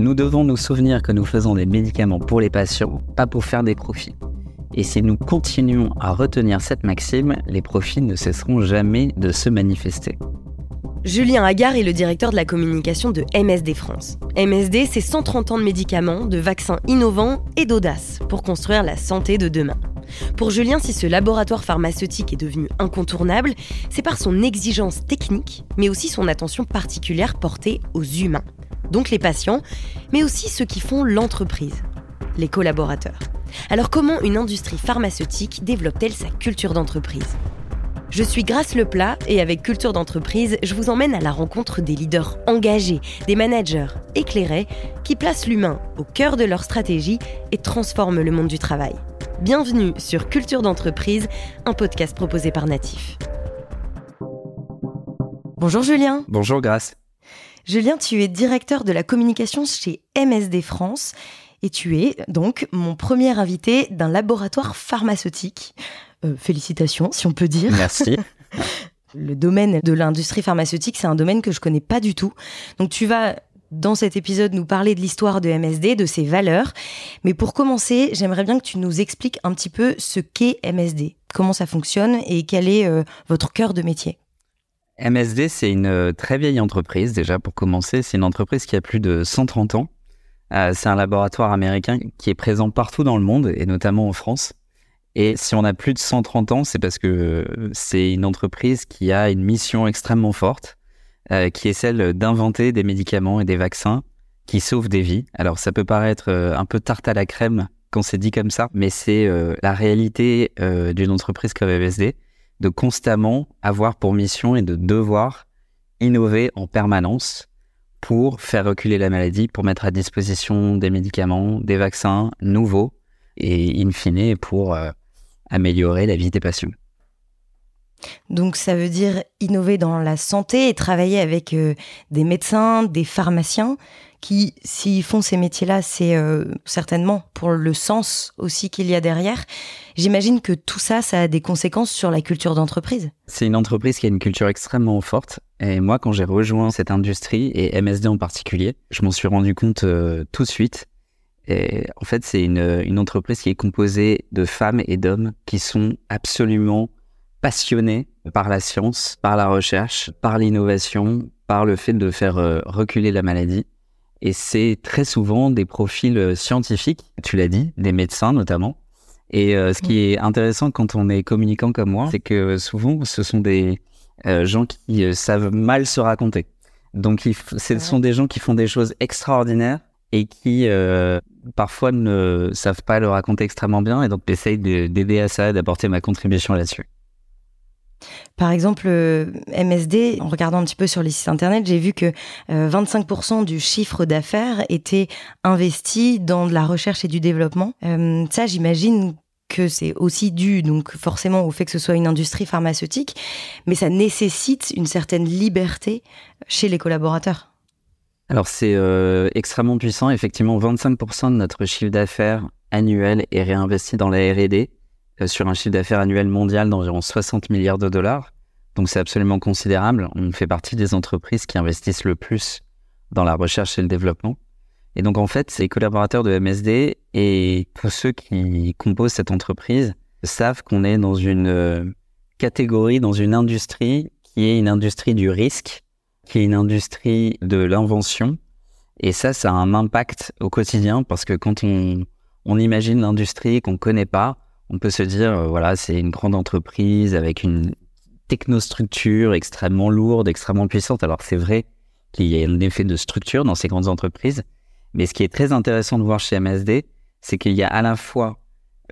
Nous devons nous souvenir que nous faisons des médicaments pour les patients, pas pour faire des profits. Et si nous continuons à retenir cette maxime, les profits ne cesseront jamais de se manifester. Julien Agar est le directeur de la communication de MSD France. MSD, c'est 130 ans de médicaments, de vaccins innovants et d'audace pour construire la santé de demain. Pour Julien, si ce laboratoire pharmaceutique est devenu incontournable, c'est par son exigence technique, mais aussi son attention particulière portée aux humains. Donc les patients, mais aussi ceux qui font l'entreprise, les collaborateurs. Alors comment une industrie pharmaceutique développe-t-elle sa culture d'entreprise? Je suis Grace Leplat et avec Culture d'entreprise, je vous emmène à la rencontre des leaders engagés, des managers éclairés qui placent l'humain au cœur de leur stratégie et transforment le monde du travail. Bienvenue sur Culture d'entreprise, un podcast proposé par Natif. Bonjour Julien. Bonjour Grace. Julien, tu es directeur de la communication chez MSD France et tu es donc mon premier invité d'un laboratoire pharmaceutique. Euh, félicitations, si on peut dire. Merci. Le domaine de l'industrie pharmaceutique, c'est un domaine que je connais pas du tout. Donc tu vas dans cet épisode nous parler de l'histoire de MSD, de ses valeurs. Mais pour commencer, j'aimerais bien que tu nous expliques un petit peu ce qu'est MSD, comment ça fonctionne et quel est euh, votre cœur de métier. MSD, c'est une euh, très vieille entreprise. Déjà, pour commencer, c'est une entreprise qui a plus de 130 ans. c'est un laboratoire américain qui est présent partout dans le monde et notamment en France. Et si on a plus de 130 ans, c'est parce que euh, c'est une entreprise qui a une mission extrêmement forte, euh, qui est celle d'inventer des médicaments et des vaccins qui sauvent des vies. Alors ça peut paraître euh, un peu tarte à la crème quand c'est dit comme ça, mais c'est la réalité d'une entreprise comme MSD, de constamment avoir pour mission et de devoir innover en permanence pour faire reculer la maladie, pour mettre à disposition des médicaments, des vaccins nouveaux et in fine pour améliorer la vie des patients. Donc ça veut dire innover dans la santé et travailler avec euh, des médecins, des pharmaciens qui, s'ils font ces métiers-là, c'est euh, certainement pour le sens aussi qu'il y a derrière. J'imagine que tout ça, ça a des conséquences sur la culture d'entreprise. C'est une entreprise qui a une culture extrêmement forte. Et moi, quand j'ai rejoint cette industrie, et MSD en particulier, je m'en suis rendu compte euh, tout de suite et en fait, c'est une, entreprise qui est composée de femmes et d'hommes qui sont absolument passionnés par la science, par la recherche, par l'innovation, par le fait de faire euh, reculer la maladie. Et c'est très souvent des profils euh, scientifiques, tu l'as dit, des médecins notamment. Et euh, ce qui est intéressant quand on est communicant comme moi, c'est que souvent, ce sont des gens qui savent mal se raconter. Donc, ce sont des gens qui font des choses extraordinaires et qui euh, parfois ne savent pas le raconter extrêmement bien. Et donc, j'essaye d'aider à ça, d'apporter ma contribution là-dessus. Par exemple, euh, MSD, en regardant un petit peu sur les sites internet, j'ai vu que 25% euh, du chiffre d'affaires était investi dans de la recherche et du développement. ça, j'imagine que c'est aussi dû donc forcément au fait que ce soit une industrie pharmaceutique, mais ça nécessite une certaine liberté chez les collaborateurs. Alors c'est euh, extrêmement puissant. Effectivement, 25% de notre chiffre d'affaires annuel est réinvesti dans la R&D euh, sur un chiffre d'affaires annuel mondial d'environ 60 milliards de dollars. Donc c'est absolument considérable. On fait partie des entreprises qui investissent le plus dans la recherche et le développement. Et donc en fait, ces collaborateurs de MSD et tous ceux qui composent cette entreprise savent qu'on est dans une euh, catégorie, dans une industrie qui est une industrie du risque qui est une industrie de l'invention. Et ça, ça a un impact au quotidien parce que quand on, on imagine l'industrie qu'on ne connaît pas, on peut se dire, euh, voilà, c'est une grande entreprise avec une technostructure extrêmement lourde, extrêmement puissante. Alors c'est vrai qu'il y a un effet de structure dans ces grandes entreprises, mais ce qui est très intéressant de voir chez MSD, c'est qu'il y a à la fois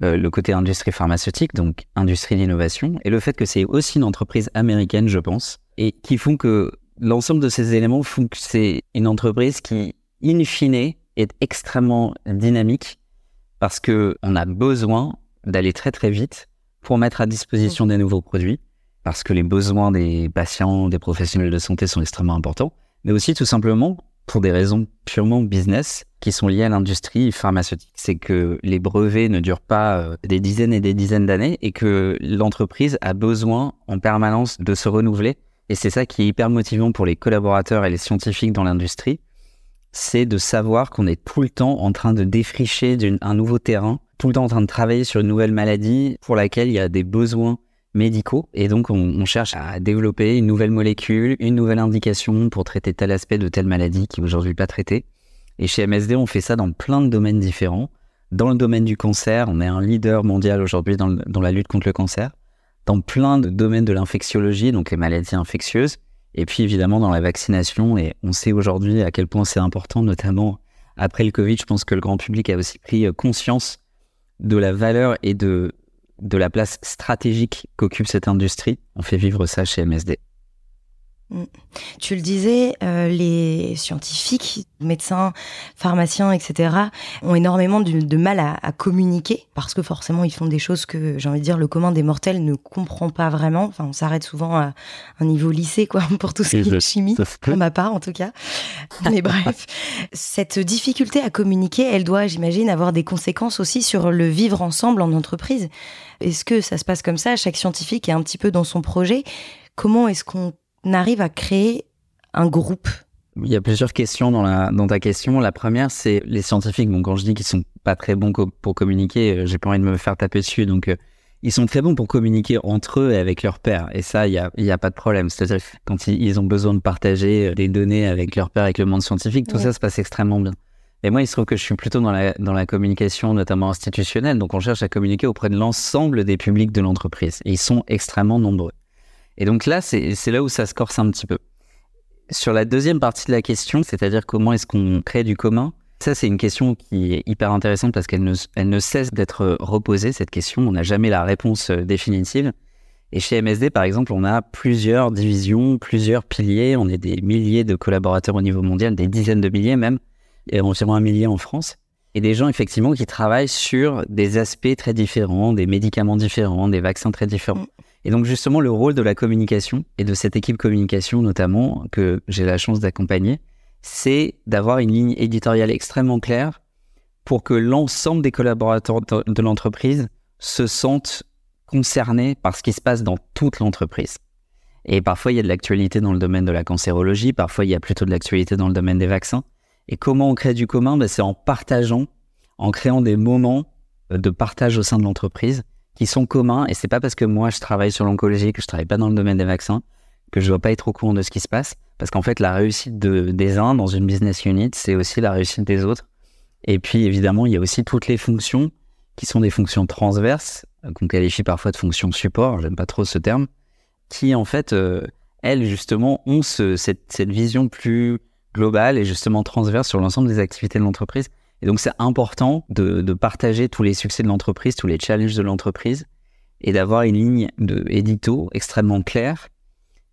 euh, le côté industrie pharmaceutique, donc industrie d'innovation, et le fait que c'est aussi une entreprise américaine, je pense, et qui font que l'ensemble de ces éléments font que c'est une entreprise qui, in fine, est extrêmement dynamique parce que on a besoin d'aller très très vite pour mettre à disposition des nouveaux produits parce que les besoins des patients, des professionnels de santé sont extrêmement importants, mais aussi tout simplement pour des raisons purement business qui sont liées à l'industrie pharmaceutique. C'est que les brevets ne durent pas euh, des dizaines et des dizaines d'années et que l'entreprise a besoin en permanence de se renouveler et c'est ça qui est hyper motivant pour les collaborateurs et les scientifiques dans l'industrie. c'est de savoir qu'on est tout le temps en train de défricher un nouveau terrain, tout le temps en train de travailler sur une nouvelle maladie pour laquelle il y a des besoins médicaux. Et donc, on, cherche à développer une nouvelle molécule, une nouvelle indication pour traiter tel aspect de telle maladie qui est aujourd'hui pas traitée. Et chez MSD, on fait ça dans plein de domaines différents. Dans le domaine du cancer, on est un leader mondial aujourd'hui dans, dans, la lutte contre le cancer. Dans plein de domaines de l'infectiologie, donc les maladies infectieuses. Et puis évidemment dans la vaccination. Et on sait aujourd'hui à quel point c'est important, notamment après le Covid. Je pense que le grand public a aussi pris euh, conscience de la valeur et de, de la place stratégique qu'occupe cette industrie. On fait vivre ça chez MSD. Mm. Tu le disais, euh, les scientifiques, médecins, pharmaciens, etc., ont énormément de, mal à, communiquer parce que forcément ils font des choses que, j'ai envie de dire, le commun des mortels ne comprend pas vraiment. Enfin, on s'arrête souvent à un niveau lycée, quoi, pour tout ce qui est chimie, pour ma part en tout cas. Mais bref, cette difficulté à communiquer, elle doit, j'imagine, avoir des conséquences aussi sur le vivre ensemble en entreprise. Est-ce que ça se passe comme ça? Chaque scientifique est un petit peu dans son projet. Comment est-ce qu'on arrive à créer un groupe il y a plusieurs questions dans, la, dans ta question. La première, c'est les scientifiques. Bon, quand je dis qu'ils sont pas très bons pour communiquer, euh, j'ai pas envie de me faire taper dessus. Donc, euh, ils sont très bons pour communiquer entre eux et avec leurs pairs. Et ça, il n'y a, y a pas de problème. C'est-à-dire quand ils, ont besoin de partager euh, des données avec leurs pairs, avec le monde scientifique, tout ça se passe extrêmement bien. Et moi, il se trouve que je suis plutôt dans la, dans la communication, notamment institutionnelle. Donc, on cherche à communiquer auprès de l'ensemble des publics de l'entreprise. Et ils sont extrêmement nombreux. Et donc là, c'est là où ça se corse un petit peu. Sur la deuxième partie de la question, c'est-à-dire comment est-ce qu'on crée du commun, ça c'est une question qui est hyper intéressante parce qu'elle ne, cesse d'être reposée, cette question. On n'a jamais la réponse euh, définitive. Et chez MSD, par exemple, on a plusieurs divisions, plusieurs piliers. On est des milliers de collaborateurs au niveau mondial, des dizaines de milliers même, et environ un millier en France. Et des gens, effectivement, qui travaillent sur des aspects très différents, des médicaments différents, des vaccins très différents. Et donc justement, le rôle de la communication et de cette équipe communication notamment, que j'ai la chance d'accompagner, c'est d'avoir une ligne éditoriale extrêmement claire pour que l'ensemble des collaborateurs de l'entreprise se sentent concernés par ce qui se passe dans toute l'entreprise. Et parfois, il y a de l'actualité dans le domaine de la cancérologie, parfois, il y a plutôt de l'actualité dans le domaine des vaccins. Et comment on crée du commun? Ben, C'est en partageant, en créant des moments de partage au sein de l'entreprise qui sont communs. Et c'est pas parce que moi je travaille sur l'oncologie, que je travaille pas dans le domaine des vaccins, que je dois pas être au courant de ce qui se passe. Parce qu'en fait, la réussite de, des uns dans une business unit, c'est aussi la réussite des autres. Et puis évidemment, il y a aussi toutes les fonctions qui sont des fonctions transverses, euh, qu'on qualifie parfois de fonctions support, j'aime pas trop ce terme, qui en fait, euh, elles justement ont ce, cette, cette vision plus globale et justement transverse sur l'ensemble des activités de l'entreprise. Et donc, c'est important de, partager tous les succès de l'entreprise, tous les challenges de l'entreprise, et d'avoir une ligne de édito extrêmement claire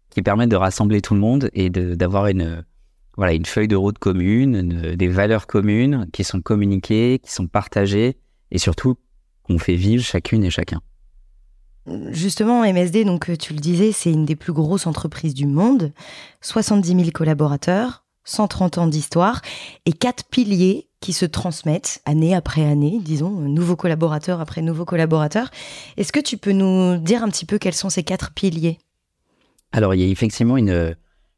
qui permet de rassembler tout le monde et d'avoir une, voilà, une feuille de route commune, des valeurs communes qui sont communiquées, qui sont partagées, et surtout qu'on fait vivre chacune et chacun. Justement, MSD, donc tu le disais, c'est une des plus grosses entreprises du monde, 70 000 collaborateurs, 130 ans d'histoire et quatre piliers qui se transmettent année après année, disons, nouveaux collaborateurs après nouveaux collaborateurs. Est-ce que tu peux nous dire un petit peu quels sont ces quatre piliers? Alors, il y a effectivement une,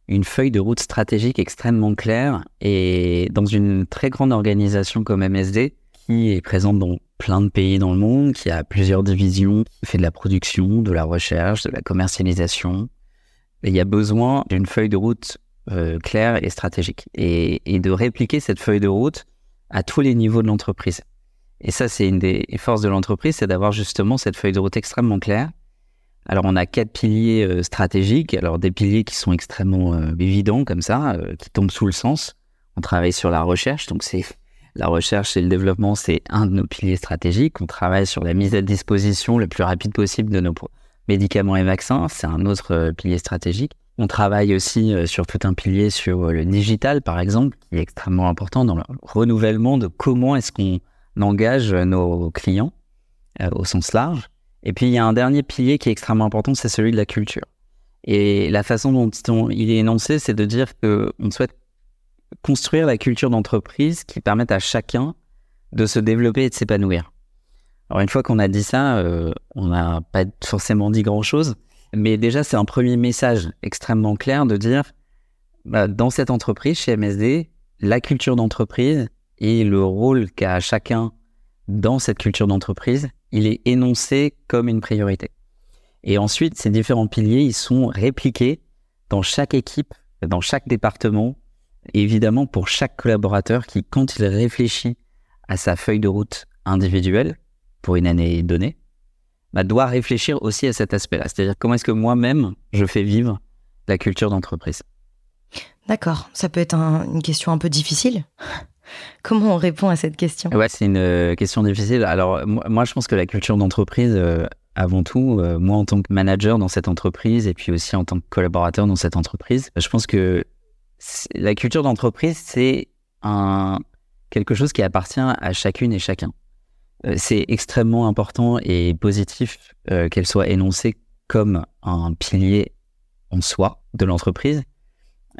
une feuille de route stratégique extrêmement claire et dans une très grande organisation comme MSD, qui est présente dans plein de pays dans le monde, qui a plusieurs divisions, qui fait de la production, de la recherche, de la commercialisation. il y a besoin d'une feuille de route euh, claire et stratégique et, de répliquer cette feuille de route à tous les niveaux de l'entreprise. Et ça, c'est une des forces de l'entreprise, c'est d'avoir justement cette feuille de route extrêmement claire. Alors, on a quatre piliers euh, stratégiques, alors des piliers qui sont extrêmement euh, évidents comme ça, euh, qui tombent sous le sens. On travaille sur la recherche, donc c'est la recherche et le développement, c'est un de nos piliers stratégiques. On travaille sur la mise à disposition le plus rapide possible de nos médicaments et vaccins, c'est un autre pilier stratégique. On travaille aussi euh, sur tout un pilier sur euh, le digital, par exemple, qui est extrêmement important dans le renouvellement de comment est-ce qu'on engage nos clients euh, au sens large. Et puis, il y a un dernier pilier qui est extrêmement important, c'est celui de la culture. Et la façon dont il est énoncé, c'est de dire qu'on souhaite construire la culture d'entreprise qui permette à chacun de se développer et de s'épanouir. Alors une fois qu'on a dit ça, on n'a pas forcément dit grand-chose, mais déjà, c'est un premier message extrêmement clair de dire, bah, dans cette entreprise, chez MSD, la culture d'entreprise et le rôle qu'a chacun dans cette culture d'entreprise, il est énoncé comme une priorité. Et ensuite, ces différents piliers, ils sont répliqués dans chaque équipe, dans chaque département, évidemment pour chaque collaborateur qui, quand il réfléchit à sa feuille de route individuelle pour une année donnée, bah, doit réfléchir aussi à cet aspect-là. C'est-à-dire comment est-ce que moi-même, je fais vivre la culture d'entreprise. D'accord, ça peut être une question un peu difficile. Comment on répond à cette question? Ouais, c'est une euh, question difficile. Alors moi, je pense que la culture d'entreprise, euh, avant tout, euh, moi en tant que manager dans cette entreprise et puis aussi en tant que collaborateur dans cette entreprise, je pense que la culture d'entreprise, c'est un quelque chose qui appartient à chacune et chacun. C'est extrêmement important et positif qu'elle soit énoncée comme un pilier en soi de l'entreprise.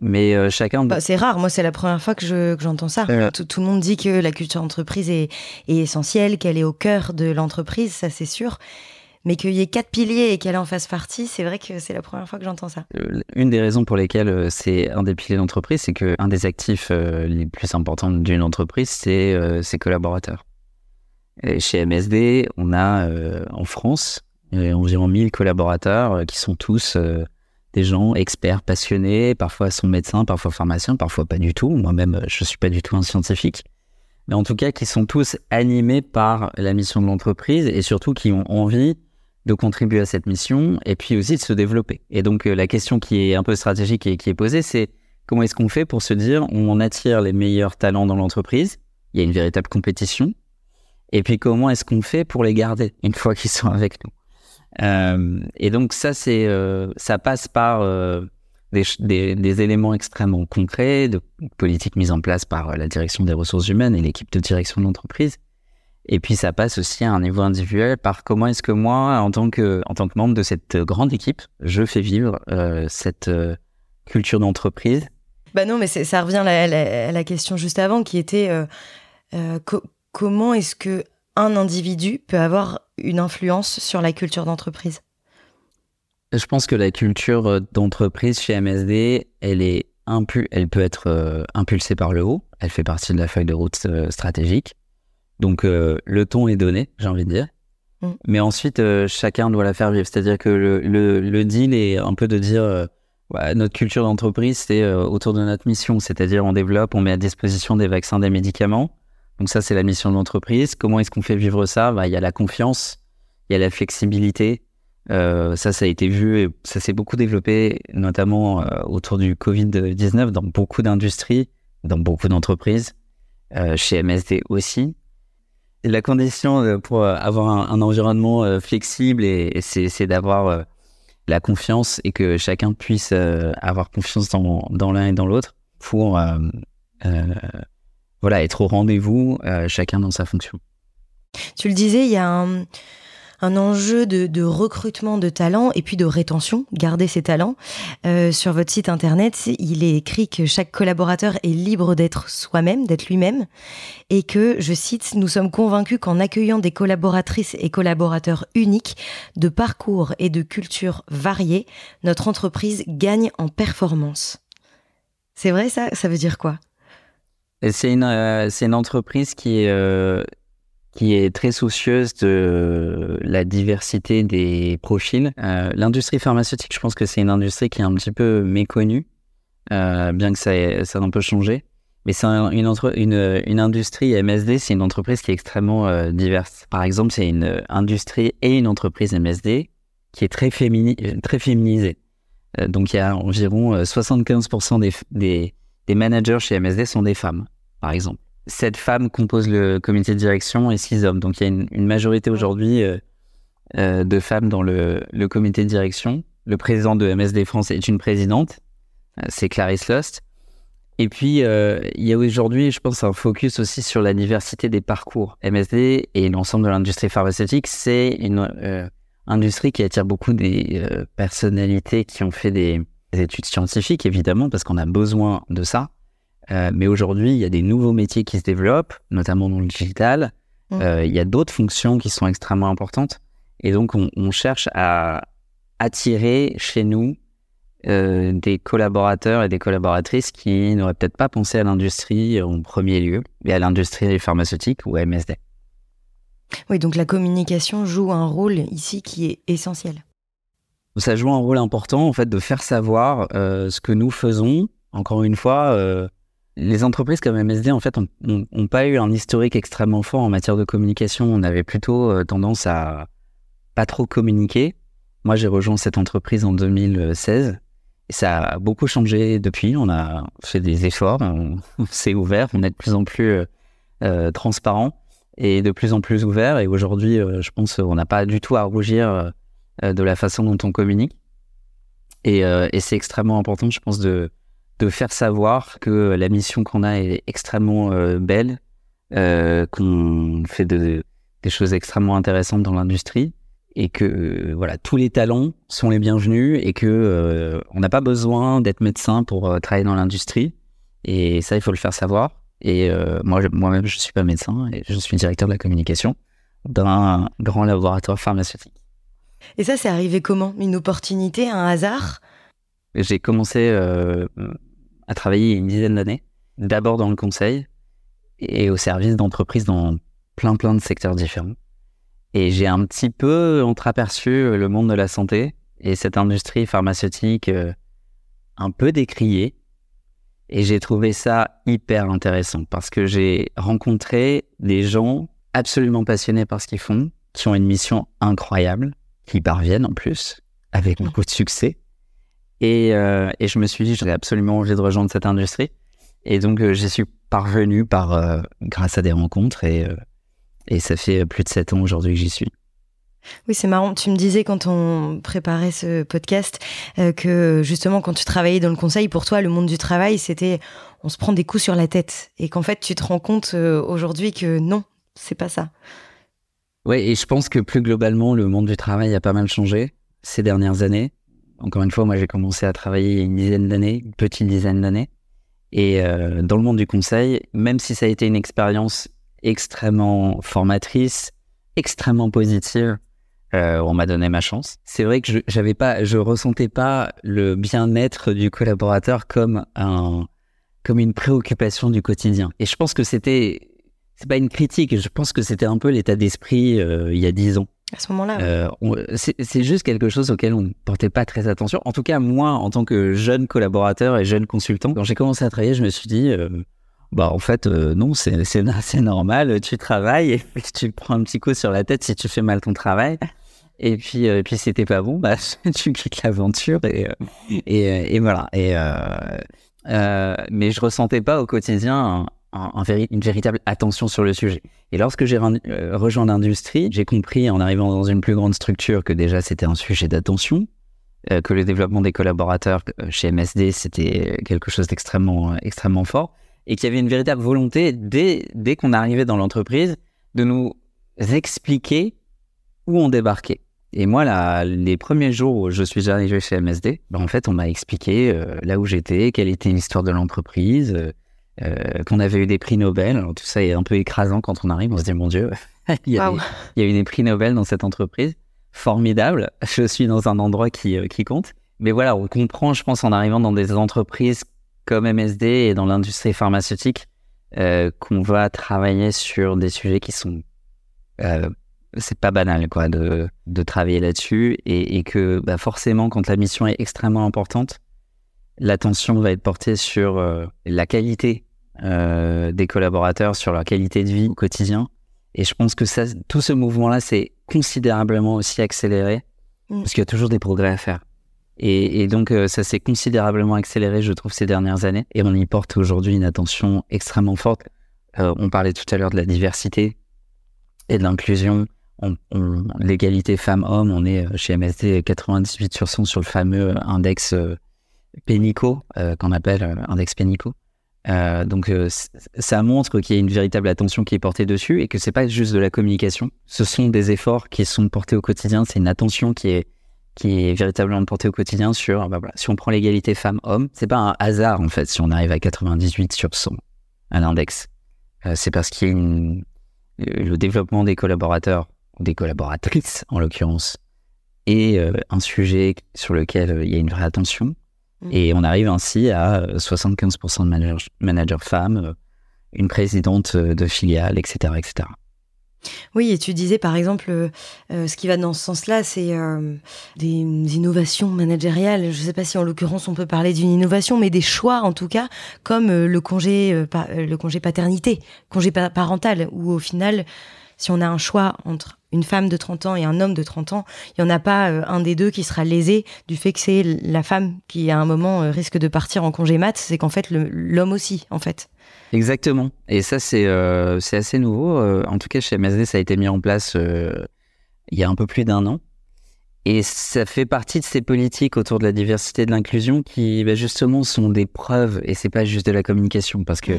Mais euh, chacun. Bah, c'est rare. Moi, c'est la première fois que, j'entends ça. Euh. Tout, le monde dit que la culture d'entreprise est, essentielle, qu'elle est au cœur de l'entreprise, ça c'est sûr. Mais qu'il y ait quatre piliers et qu'elle en fasse partie, c'est vrai que c'est la première fois que j'entends ça. Euh, une des raisons pour lesquelles c'est un des piliers d'entreprise, c'est qu'un des actifs les plus importants d'une entreprise, c'est ses collaborateurs. Chez MSD, on a en France environ 1000 collaborateurs qui sont tous des gens experts, passionnés, parfois sont médecins, parfois pharmaciens, parfois pas du tout. Moi-même, je ne suis pas du tout un scientifique. Mais en tout cas, qui sont tous animés par la mission de l'entreprise et surtout qui ont envie de contribuer à cette mission et puis aussi de se développer. Et donc, euh, la question qui est un peu stratégique et qui est posée, c'est comment est-ce qu'on fait pour se dire on attire les meilleurs talents dans l'entreprise? Il y a une véritable compétition. Et puis, comment est-ce qu'on fait pour les garder une fois qu'ils sont avec nous? Euh, et donc ça, c'est, euh, ça passe par euh, des, éléments extrêmement concrets, de politiques mises en place par la direction des ressources humaines et l'équipe de direction de l'entreprise. Et puis ça passe aussi à un niveau individuel par comment est-ce que moi, en tant que, en tant que membre de cette grande équipe, je fais vivre cette culture d'entreprise. Bah non, mais ça revient à la, question juste avant qui était comment est-ce que un individu peut avoir une influence sur la culture d'entreprise? Je pense que la culture euh, d'entreprise chez MSD, elle, est elle peut être euh, impulsée par le haut. Elle fait partie de la feuille de route euh, stratégique. Donc le ton est donné, j'ai envie de dire. Mm. Mais ensuite, chacun doit la faire vivre. C'est-à-dire que le, le, deal est un peu de dire notre culture d'entreprise, c'est autour de notre mission. C'est-à-dire on développe, on met à disposition des vaccins, des médicaments. Donc ça, c'est la mission de l'entreprise. Comment est-ce qu'on fait vivre ça? Bah, Il y a la confiance, il y a la flexibilité. Euh, ça, ça a été vu et ça s'est beaucoup développé, notamment euh, autour du Covid-19 dans beaucoup d'industries, dans beaucoup d'entreprises, euh, chez MSD aussi. Et la condition pour avoir un, environnement flexible, et, c'est d'avoir la confiance et que chacun puisse avoir confiance dans, dans l'un et dans l'autre pour voilà, être au rendez-vous, euh, chacun dans sa fonction. Tu le disais, il y a un, enjeu de, recrutement de talents et puis de rétention, garder ses talents. Euh, sur votre site internet, il est écrit que chaque collaborateur est libre d'être soi-même, d'être lui-même, et que, je cite, nous sommes convaincus qu'en accueillant des collaboratrices et collaborateurs uniques, de parcours et de cultures variées, notre entreprise gagne en performance. C'est vrai ça? Ça veut dire quoi? C'est une, euh, une entreprise qui euh, qui est très soucieuse de la diversité des profils. Euh, l'industrie pharmaceutique, je pense que c'est une industrie qui est un petit peu méconnue, bien que ça, ça a un peu changé. Mais c'est une, une, une, industrie MSD, c'est une entreprise qui est extrêmement diverse. Par exemple, c'est une industrie et une entreprise MSD qui est très, fémini, très féminisée. donc il y a environ 75% des, des des managers chez MSD sont des femmes, par exemple. Sept femmes composent le comité de direction et six hommes. Donc il y a une, majorité aujourd'hui euh, euh, de femmes dans le, comité de direction. Le président de MSD France est une présidente, euh, c'est Clarisse Lost. Et puis, il y a aujourd'hui, je pense, un focus aussi sur la diversité des parcours. MSD et l'ensemble de l'industrie pharmaceutique, c'est une industrie qui attire beaucoup des personnalités qui ont fait des, des études scientifiques, évidemment, parce qu'on a besoin de ça. Euh, mais aujourd'hui, il y a des nouveaux métiers qui se développent, notamment dans le digital. Mm. Euh, il y a d'autres fonctions qui sont extrêmement importantes. Et donc, on, cherche à attirer chez nous des collaborateurs et des collaboratrices qui n'auraient peut-être pas pensé à l'industrie en premier lieu, mais à l'industrie pharmaceutique ou à MSD. Oui, donc la communication joue un rôle ici qui est essentiel. Ça joue un rôle important en fait de faire savoir ce que nous faisons. Encore une fois, les entreprises comme MSD, en fait, n'ont pas eu un historique extrêmement fort en matière de communication. On avait plutôt euh, tendance à pas trop communiquer. Moi, j'ai rejoint cette entreprise en 2016 et ça a beaucoup changé depuis. On a fait des efforts, on, s'est ouvert, on est de plus en plus euh, euh, transparent et de plus en plus ouvert. Et aujourd'hui, je pense qu'on n'a pas du tout à rougir de la façon dont on communique. Et, et c'est extrêmement important, je pense, de, faire savoir que la mission qu'on a est extrêmement euh, belle, euh, qu'on fait des choses extrêmement intéressantes dans l'industrie et que euh, voilà tous les talents sont les bienvenus et que on n'a pas besoin d'être médecin pour travailler dans l'industrie et ça il faut le faire savoir et moi moi-même je suis pas médecin et je suis directeur de la communication d'un grand laboratoire pharmaceutique. Et ça c'est arrivé comment? Une opportunité, un hasard? J'ai commencé à travailler une dizaine d'années, d'abord dans le conseil et au service d'entreprises dans plein plein de secteurs différents. Et j'ai un petit peu entreaperçu le monde de la santé et cette industrie pharmaceutique euh, un peu décriée. Et j'ai trouvé ça hyper intéressant parce que j'ai rencontré des gens absolument passionnés par ce qu'ils font, qui ont une mission incroyable, qui parviennent en plus, avec beaucoup de succès. Et, euh, et je me suis dit, j'avais absolument envie de rejoindre cette industrie. Et donc, euh, j'y suis parvenu par, euh, grâce à des rencontres. Et, et ça fait plus de sept ans aujourd'hui que j'y suis. Oui, c'est marrant. Tu me disais quand on préparait ce podcast que justement, quand tu travaillais dans le conseil, pour toi, le monde du travail, c'était on se prend des coups sur la tête. Et qu'en fait, tu te rends compte aujourd'hui que non, c'est pas ça. Oui, et je pense que plus globalement, le monde du travail a pas mal changé ces dernières années. Encore une fois, moi j'ai commencé à travailler il y a une dizaine d'années, une petite dizaine d'années. Et euh, dans le monde du conseil, même si ça a été une expérience extrêmement formatrice, extrêmement positive, euh, on m'a donné ma chance. C'est vrai que je j'avais pas, je ressentais pas le bien-être du collaborateur comme un, comme une préoccupation du quotidien. Et je pense que c'était, c'est pas une critique, je pense que c'était un peu l'état d'esprit euh, il y a dix ans. À ce moment-là. Euh, c'est juste quelque chose auquel on ne portait pas très attention. En tout cas, moi, en tant que jeune collaborateur et jeune consultant, quand j'ai commencé à travailler, je me suis dit, euh, bah en fait, non, c'est normal. Tu travailles et puis tu prends un petit coup sur la tête si tu fais mal ton travail. Et puis, et puis c'était pas bon, bah tu quittes l'aventure et, et, et, voilà. Et mais je ressentais pas au quotidien une véritable attention sur le sujet. Et lorsque j'ai euh, rejoint l'industrie, j'ai compris en arrivant dans une plus grande structure que déjà c'était un sujet d'attention, euh, que le développement des collaborateurs euh, chez MSD c'était quelque chose d'extrêmement extrêmement fort, et qu'il y avait une véritable volonté dès, dès qu'on arrivait dans l'entreprise de nous expliquer où on débarquait. Et moi, là, les premiers jours où je suis arrivé chez MSD, ben, en fait, on m'a expliqué là où j'étais, quelle était l'histoire de l'entreprise, euh, qu'on avait eu des prix Nobel. Alors, tout ça est un peu écrasant quand on arrive. On se dit, mon Dieu, il, y a eu des prix Nobel dans cette entreprise. Formidable. Je suis dans un endroit qui, euh, qui compte. Mais voilà, on comprend, je pense, en arrivant dans des entreprises comme MSD et dans l'industrie pharmaceutique, euh, qu'on va travailler sur des sujets qui sont. Euh, c'est pas banal, quoi, de, de travailler là-dessus. Et, et, que bah, forcément, quand la mission est extrêmement importante, l'attention va être portée sur la qualité euh, des collaborateurs sur leur qualité de vie au quotidien. Et je pense que ça, tout ce mouvement-là s'est considérablement aussi accéléré, mm. parce qu'il y a toujours des progrès à faire. Et, donc, euh, ça s'est considérablement accéléré, je trouve, ces dernières années. Et on y porte aujourd'hui une attention extrêmement forte. Euh, on parlait tout à l'heure de la diversité et de l'inclusion. L'égalité femmes-hommes, on est chez MSD 98 sur 100 sur le fameux index Pénico, qu'on appelle index Pénico. Euh, donc euh, ça montre qu'il y a une véritable attention qui est portée dessus et que c'est pas juste de la communication. Ce sont des efforts qui sont portés au quotidien. C'est une attention qui est qui est véritablement portée au quotidien sur bah si on prend l'égalité femmes-hommes, c'est pas un hasard en fait si on arrive à 98 sur 100 à l'index. Euh, c'est parce qu'il y a le développement des collaborateurs ou des collaboratrices en l'occurrence est un sujet sur lequel il y a une vraie attention Mm. Et on arrive ainsi à 75% de managers, femmes, une présidente de filiale, etc., etc. Oui, et tu disais par exemple, euh, euh, ce qui va dans ce sens-là, c'est euh, des innovations managériales. Je ne sais pas si en l'occurrence on peut parler d'une innovation, mais des choix en tout cas, comme le congé, le congé paternité, congé parental, où au final, si on a un choix entre une femme de 30 ans et un homme de 30 ans, il n'y en a pas un des deux qui sera lésé du fait que c'est la femme qui à un moment risque de partir en congé mat, c'est qu'en fait l'homme aussi, en fait. Exactement. Et ça, c'est euh, assez nouveau. Euh, en tout cas, chez MSD, ça a été mis en place euh, il y a un peu plus d'un an. Et ça fait partie de ces politiques autour de la diversité et de l'inclusion qui, bah, justement, sont des preuves et c'est pas juste de la communication parce que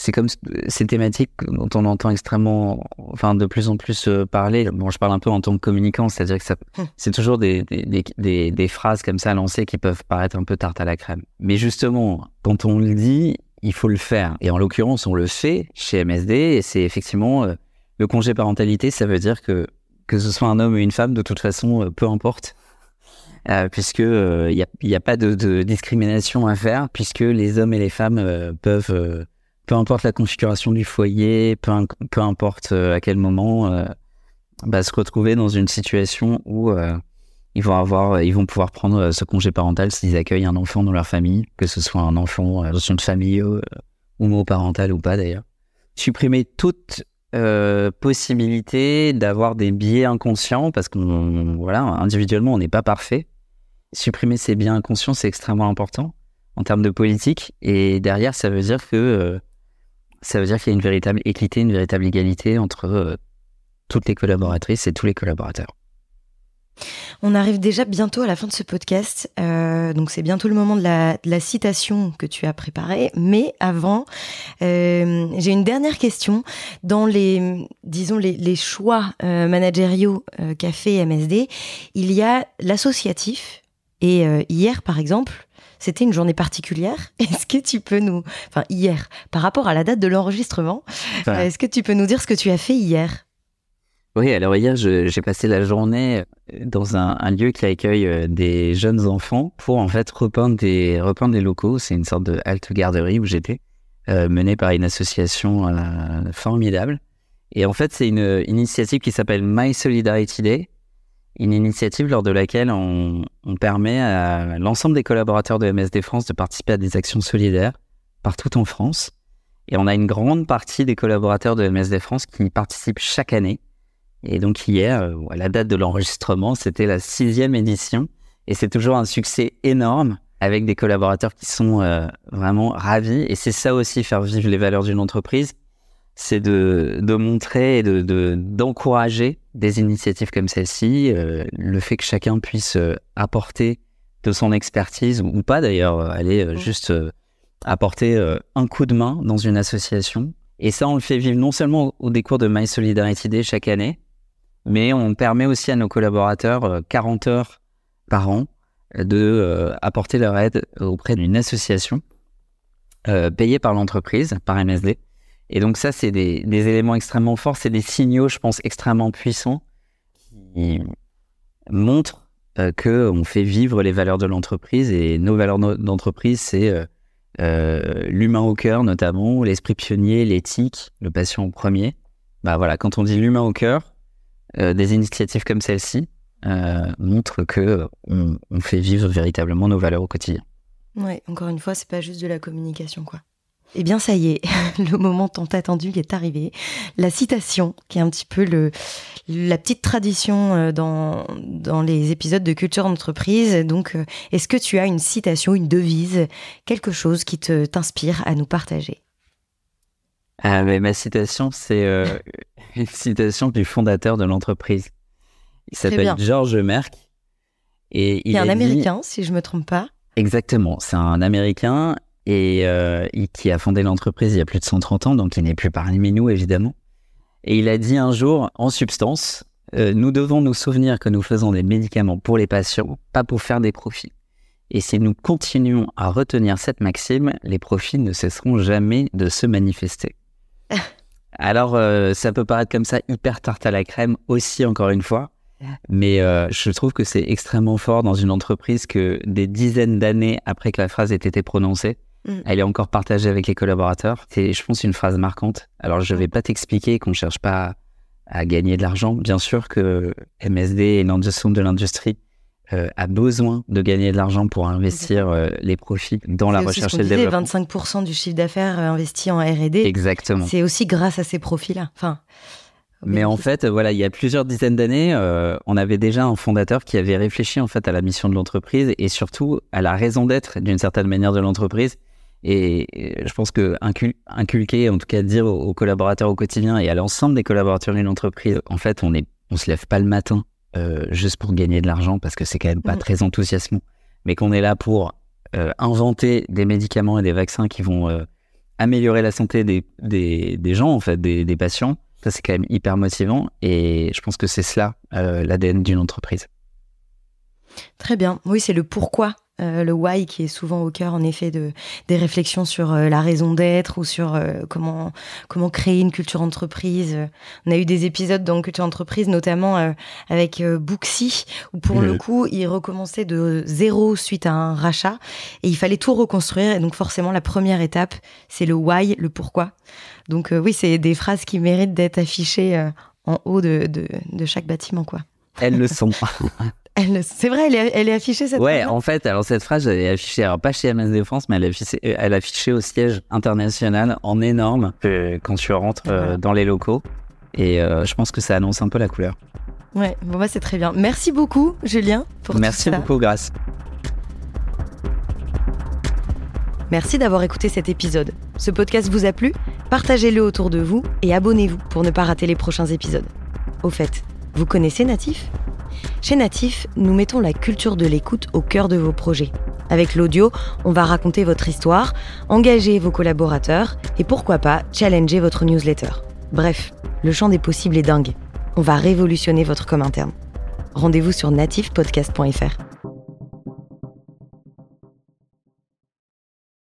c'est comme ces thématiques dont on entend extrêmement, enfin, de plus en plus parler. Bon, je parle un peu en tant que communicant, c'est-à-dire que hum. c'est toujours des, des, des, des, phrases comme ça lancées qui peuvent paraître un peu tarte à la crème. Mais justement, quand on le dit, il faut le faire. Et en l'occurrence, on le fait chez MSD et c'est effectivement euh, le congé parentalité, ça veut dire que que ce soit un homme ou une femme, de toute façon, euh, peu importe, euh, puisque il n'y a, a, pas de, discrimination à faire, puisque les hommes et les femmes peuvent, peu importe la configuration du foyer, peu, peu importe à quel moment, bah, se retrouver dans une situation où ils vont avoir, euh, ils vont pouvoir prendre euh, ce congé parental s'ils accueillent un enfant dans leur famille, que ce soit un enfant euh, dans une famille homoparentale ou pas d'ailleurs. Supprimer toute possibilité d'avoir des biais inconscients parce qu'on, voilà, individuellement, on n'est pas parfait. Supprimer ces biais inconscients, c'est extrêmement important en termes de politique. Et derrière, ça veut dire que ça veut dire qu'il y a une véritable équité, une véritable égalité entre toutes les collaboratrices et tous les collaborateurs. On arrive déjà bientôt à la fin de ce podcast, euh, donc c'est bientôt le moment de la, citation que tu as préparée. Mais avant, euh, j'ai une dernière question. Dans les, disons les, choix euh, managériaux fait MSD, il y a l'associatif. Et hier, par exemple, c'était une journée particulière. Est-ce que tu peux nous, enfin hier, par rapport à la date de l'enregistrement, est-ce que tu peux nous dire ce que tu as fait hier? Oui, alors hier, j'ai passé la journée euh, dans un, lieu qui accueille euh, des jeunes enfants pour en fait repeindre des, repeindre des locaux. C'est une sorte de halte garderie où j'étais, euh, menée par une association formidable. Et en fait, c'est une, initiative qui s'appelle My Solidarity Day, une initiative lors de laquelle on, permet à l'ensemble des collaborateurs de MSD France de participer à des actions solidaires partout en France. Et on a une grande partie des collaborateurs de MSD France qui y participent chaque année. Et donc hier, euh, à la date de l'enregistrement, c'était la sixième édition. Et c'est toujours un succès énorme avec des collaborateurs qui sont euh, vraiment ravis. Et c'est ça aussi, faire vivre les valeurs d'une entreprise. C'est de, de, montrer et d'encourager de, d'encourager des initiatives comme celle-ci. Euh, le fait que chacun puisse apporter de son expertise, ou pas d'ailleurs, aller juste apporter un coup de main dans une association. Et ça, on le fait vivre non seulement au décours de My Solidarity Day chaque année, mais on permet aussi à nos collaborateurs 40 euh, heures par an euh, de euh, apporter leur aide auprès d'une association payée par l'entreprise, par MSD. Et donc ça, c'est des, éléments extrêmement forts, c'est des signaux, je pense, extrêmement puissants qui montrent qu'on fait vivre les valeurs de l'entreprise et nos valeurs d'entreprise, c'est l'humain au cœur notamment, l'esprit pionnier, l'éthique, le patient au premier. Bah voilà, quand on dit l'humain au cœur, euh, des initiatives comme celle-ci euh, montrent que on, fait vivre véritablement nos valeurs au quotidien. Ouais, encore une fois, c'est pas juste de la communication, quoi. Eh bien, ça y est, le moment tant attendu est arrivé. La citation, qui est un petit peu le, la petite tradition euh, dans, dans les épisodes de Culture d'entreprise. Donc, est-ce que tu as une citation, une devise, quelque chose qui te t'inspire à nous partager? Ah, mais Ma citation, c'est une citation du fondateur de l'entreprise. Il s'appelle George Merck. Et il, est un Américain, si je me trompe pas. Exactement, c'est un Américain et euh, qui a fondé l'entreprise il y a plus de 130 ans, donc il n'est plus parmi nous évidemment. Et il a dit un jour, en substance, euh, nous devons nous souvenir que nous faisons des médicaments pour les patients, pas pour faire des profits. Et si nous continuons à retenir cette maxime, les profits ne cesseront jamais de se manifester. Alors, euh, ça peut paraître comme ça hyper tarte à la crème aussi, encore une fois. Mais euh, je trouve que c'est extrêmement fort dans une entreprise que des dizaines d'années après que la phrase ait été prononcée, mm. elle est encore partagée avec les collaborateurs. C'est, je pense, une phrase marquante. Alors, je ne vais pas t'expliquer qu'on ne cherche pas à, gagner de l'argent. Bien sûr que MSD et l'ensemble de l'industrie euh, a besoin de gagner de l'argent pour investir euh, les profits dans la recherche et le développement. 25% du chiffre d'affaires investi en R&D. Exactement. C'est aussi grâce à ces profits-là. Enfin, mais en fait, voilà, il y a plusieurs dizaines d'années, euh, on avait déjà un fondateur qui avait réfléchi en fait à la mission de l'entreprise et surtout à la raison d'être d'une certaine manière de l'entreprise. Et, je pense que inculquer, en tout cas dire aux, collaborateurs au quotidien et à l'ensemble des collaborateurs d'une entreprise, en fait, on on se lève pas le matin euh, juste pour gagner de l'argent parce que c'est quand même pas mmh. très enthousiasmant, mais qu'on est là pour euh, inventer des médicaments et des vaccins qui vont améliorer la santé des, des, des gens, en fait, des, des patients ça, c'est quand même hyper motivant et je pense que c'est cela euh, l'ADN d'une entreprise. Très bien. Oui, c'est le pourquoi euh, le why qui est souvent au cœur en effet de des réflexions sur euh, la raison d'être ou sur comment comment créer une culture entreprise. On a eu des épisodes dans culture entreprise notamment avec Booksy où pour le coup, il recommençait de zéro suite à un rachat et il fallait tout reconstruire et donc forcément la première étape, c'est le why, le pourquoi. Donc oui, c'est des phrases qui méritent d'être affichées en haut de, de, chaque bâtiment quoi. Elles le sont. C'est vrai, elle est, affichée cette ouais, en fait, alors cette phrase, elle est affichée, alors pas chez MSD France, mais elle est affichée, elle est affichée au siège international en énorme quand tu rentres euh, dans les locaux. Et euh, je pense que ça annonce un peu la couleur. Ouais, bon bah c'est très bien. Merci beaucoup, Julien, pour Merci beaucoup, grâce. Merci d'avoir écouté cet épisode. Ce podcast vous a plu? Partagez-le autour de vous et abonnez-vous pour ne pas rater les prochains épisodes. Au fait, vous connaissez Natif? Chez Natif, nous mettons la culture de l'écoute au cœur de vos projets. Avec l'audio, on va raconter votre histoire, engager vos collaborateurs et pourquoi pas challenger votre newsletter. Bref, le champ des possibles est dingue. On va révolutionner votre com interne. Rendez-vous sur natifpodcast.fr.